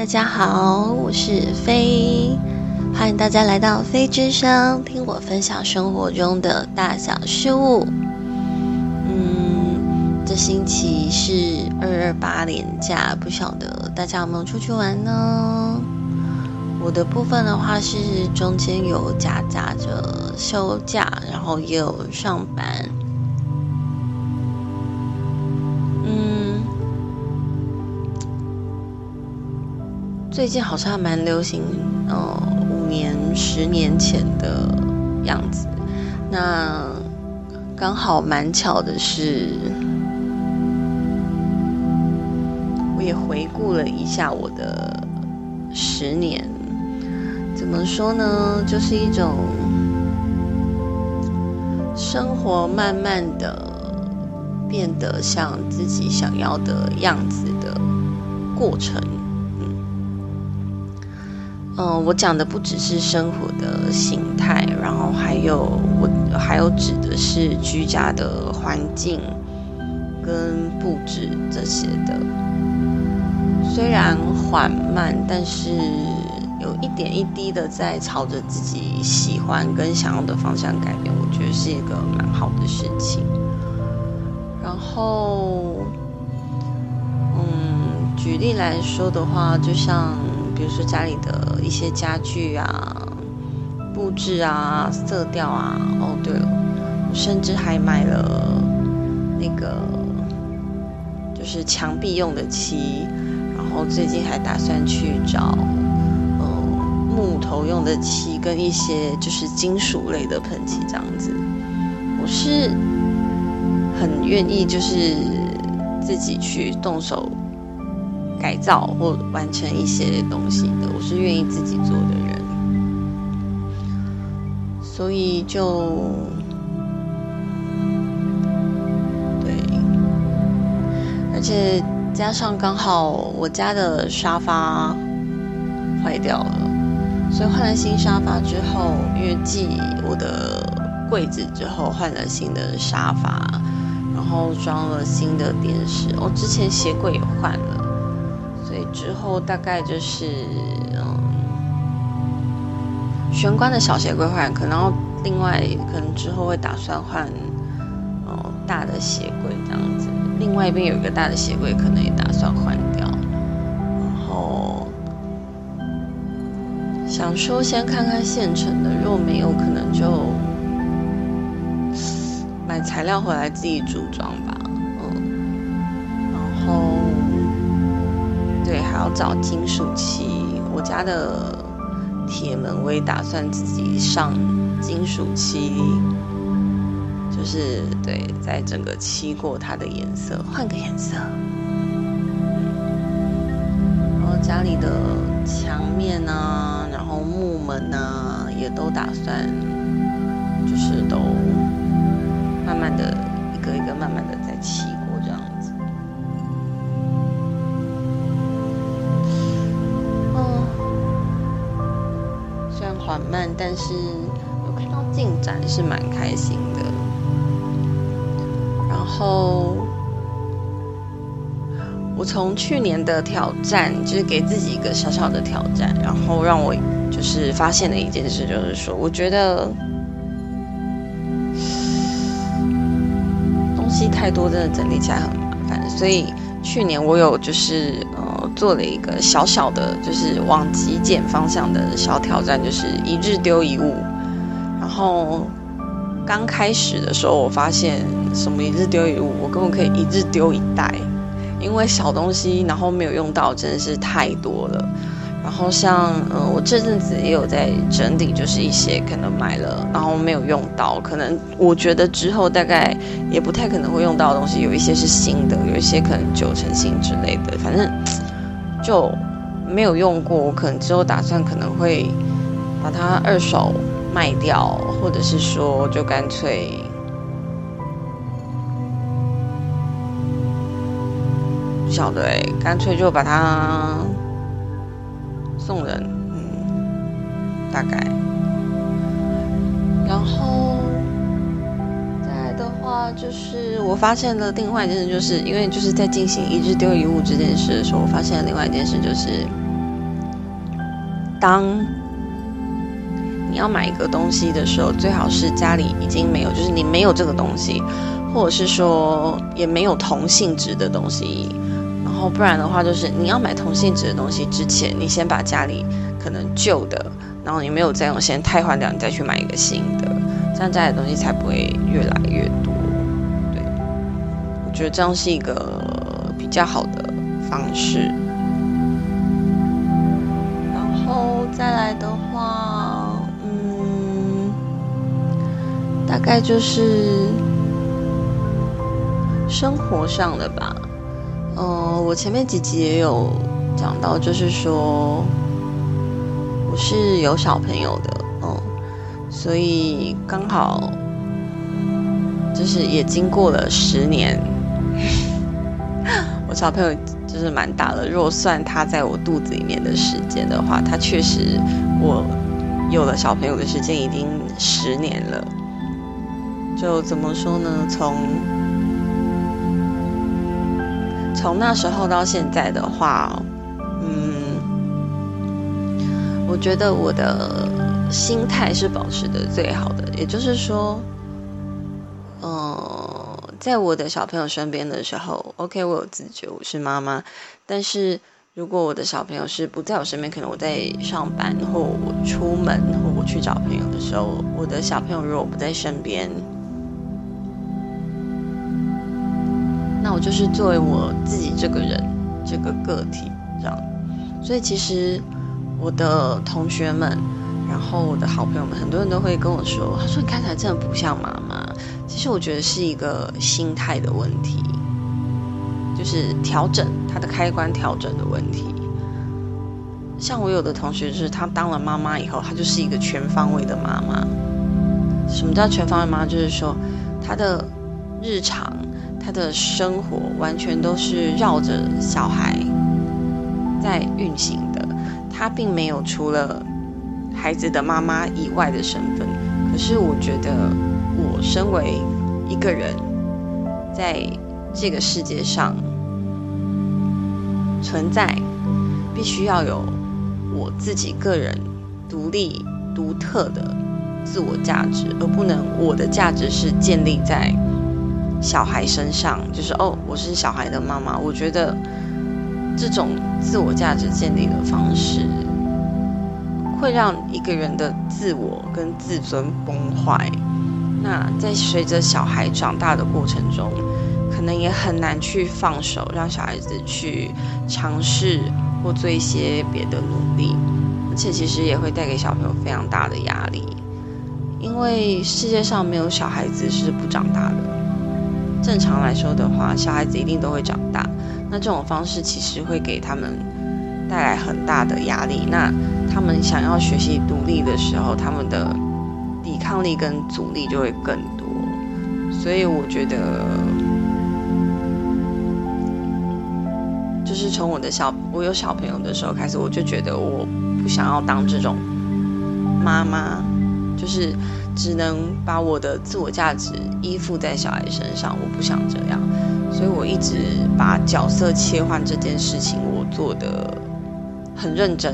大家好，我是飞，欢迎大家来到飞之声，听我分享生活中的大小事物。嗯，这星期是二二八连假，不晓得大家有没有出去玩呢？我的部分的话是中间有夹杂着休假，然后也有上班。最近好像蛮流行，呃，五年、十年前的样子。那刚好蛮巧的是，我也回顾了一下我的十年。怎么说呢？就是一种生活慢慢的变得像自己想要的样子的过程。嗯，我讲的不只是生活的形态，然后还有我还有指的是居家的环境跟布置这些的。虽然缓慢，但是有一点一滴的在朝着自己喜欢跟想要的方向改变，我觉得是一个蛮好的事情。然后，嗯，举例来说的话，就像。比如说家里的一些家具啊、布置啊、色调啊。哦，对了，我甚至还买了那个就是墙壁用的漆，然后最近还打算去找嗯木头用的漆跟一些就是金属类的喷漆这样子。我是很愿意就是自己去动手。改造或完成一些东西的，我是愿意自己做的人，所以就对，而且加上刚好我家的沙发坏掉了，所以换了新沙发之后，因为继我的柜子之后换了新的沙发，然后装了新的电视，我之前鞋柜也换了。之后大概就是嗯，玄关的小鞋柜换，可能另外可能之后会打算换哦大的鞋柜这样子。另外一边有一个大的鞋柜，可能也打算换掉。然后想说先看看现成的，如果没有可能就买材料回来自己组装吧。找金属漆，我家的铁门我也打算自己上金属漆，就是对，在整个漆过它的颜色，换个颜色。然后家里的墙面啊，然后木门啊，也都打算，就是都慢慢的一个一个慢慢的在漆。缓慢，但是有看到进展是蛮开心的。然后我从去年的挑战，就是给自己一个小小的挑战，然后让我就是发现的一件事，就是说，我觉得东西太多，真的整理起来很麻烦。所以去年我有就是。做了一个小小的，就是往极简方向的小挑战，就是一日丢一物。然后刚开始的时候，我发现什么一日丢一物，我根本可以一日丢一袋，因为小东西然后没有用到真的是太多了。然后像嗯，我这阵子也有在整理，就是一些可能买了然后没有用到，可能我觉得之后大概也不太可能会用到的东西，有一些是新的，有一些可能九成新之类的，反正。就没有用过，我可能之后打算可能会把它二手卖掉，或者是说就干脆不晓得哎，干脆就把它送人，嗯，大概，就是我发现了另外一件事，就是因为就是在进行一日丢一物这件事的时候，我发现了另外一件事，就是当你要买一个东西的时候，最好是家里已经没有，就是你没有这个东西，或者是说也没有同性质的东西。然后不然的话，就是你要买同性质的东西之前，你先把家里可能旧的，然后你没有再用，先汰换掉，你再去买一个新的，这样家里的东西才不会越来越多。我觉得这样是一个比较好的方式。然后再来的话，嗯，大概就是生活上的吧。嗯，我前面几集也有讲到，就是说我是有小朋友的，嗯，所以刚好就是也经过了十年，我小朋友就是蛮大了。如果算他在我肚子里面的时间的话，他确实我有了小朋友的时间已经十年了。就怎么说呢？从从那时候到现在的话，嗯，我觉得我的心态是保持的最好的。也就是说，嗯，在我的小朋友身边的时候，OK，我有自觉，我是妈妈。但是如果我的小朋友是不在我身边，可能我在上班，或我出门，或我去找朋友的时候，我的小朋友如果不在身边。那我就是作为我自己这个人，这个个体这样，所以其实我的同学们，然后我的好朋友们，很多人都会跟我说：“他说你看起来真的不像妈妈。”其实我觉得是一个心态的问题，就是调整他的开关调整的问题。像我有的同学，就是他当了妈妈以后，他就是一个全方位的妈妈。什么叫全方位妈妈？就是说他的日常。他的生活完全都是绕着小孩在运行的，他并没有除了孩子的妈妈以外的身份。可是我觉得，我身为一个人，在这个世界上存在，必须要有我自己个人独立独特的自我价值，而不能我的价值是建立在。小孩身上就是哦，我是小孩的妈妈。我觉得这种自我价值建立的方式，会让一个人的自我跟自尊崩坏。那在随着小孩长大的过程中，可能也很难去放手，让小孩子去尝试或做一些别的努力。而且其实也会带给小朋友非常大的压力，因为世界上没有小孩子是不长大的。正常来说的话，小孩子一定都会长大。那这种方式其实会给他们带来很大的压力。那他们想要学习独立的时候，他们的抵抗力跟阻力就会更多。所以我觉得，就是从我的小我有小朋友的时候开始，我就觉得我不想要当这种妈妈，就是。只能把我的自我价值依附在小孩身上，我不想这样，所以我一直把角色切换这件事情，我做的很认真。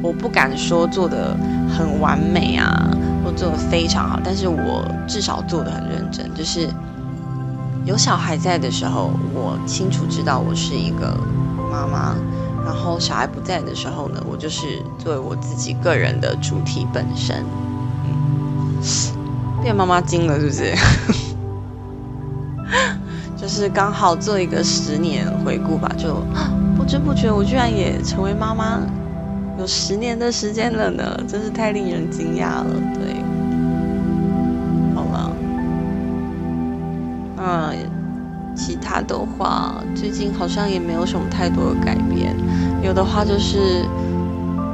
我不敢说做的很完美啊，或做的非常好，但是我至少做的很认真。就是有小孩在的时候，我清楚知道我是一个妈妈；然后小孩不在的时候呢，我就是作为我自己个人的主体本身。嗯变妈妈精了是不是？就是刚好做一个十年回顾吧，就 不知不觉我居然也成为妈妈有十年的时间了呢，真是太令人惊讶了。对，好了，嗯，其他的话最近好像也没有什么太多的改变，有的话就是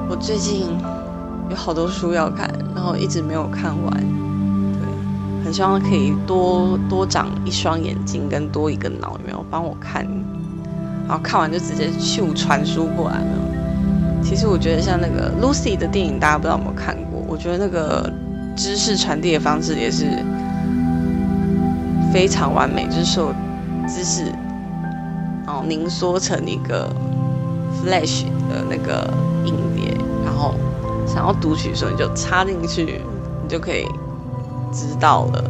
我最近有好多书要看。然后一直没有看完，对，很希望可以多多长一双眼睛跟多一个脑，有没有帮我看？然后看完就直接秀传输过来了。其实我觉得像那个 Lucy 的电影，大家不知道有没有看过？我觉得那个知识传递的方式也是非常完美，就是说知识哦凝缩成一个 Flash 的那个影碟。然后想要读取的时候，你就插进去，你就可以知道了。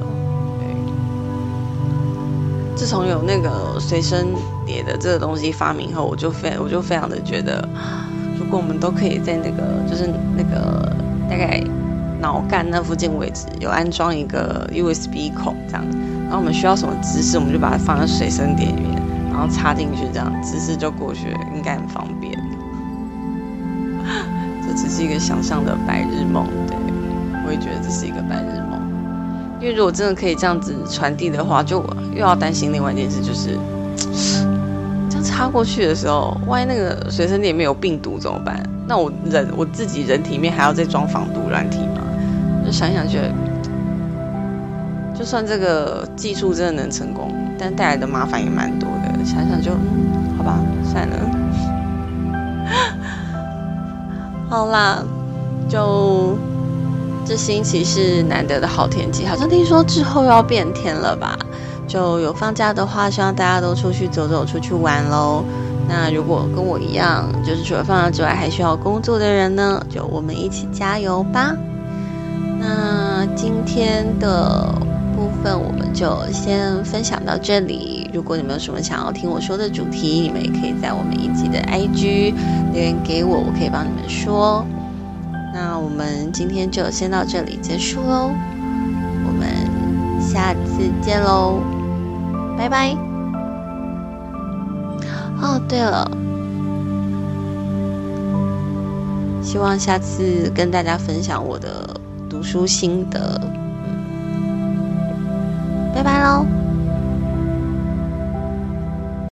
自从有那个随身碟的这个东西发明后，我就非我就非常的觉得，果我们都可以在那个就是那个大概脑干那附近位置有安装一个 USB 孔这样，然后我们需要什么姿势，我们就把它放在随身碟里面，然后插进去，这样姿势就过去，应该很方便。这只是一个想象的白日梦，对我也觉得这是一个白日梦。因为如果真的可以这样子传递的话，就又要担心另外一件事，就是这样插过去的时候，万一那个随身里面有病毒怎么办？那我人我自己人体里面还要再装防毒软体吗？就想想觉得，就算这个技术真的能成功，但带来的麻烦也蛮多的。想想就，好吧，算了。好啦，就这星期是难得的好天气，好像听说之后要变天了吧？就有放假的话，希望大家都出去走走，出去玩喽。那如果跟我一样，就是除了放假之外还需要工作的人呢，就我们一起加油吧。那今天的部分我们就先分享到这里。如果你们有什么想要听我说的主题，你们也可以在我们一集的 IG 留言给我，我可以帮你们说。那我们今天就先到这里结束喽，我们下次见喽，拜拜。哦，对了，希望下次跟大家分享我的读书心得。嗯，拜拜喽。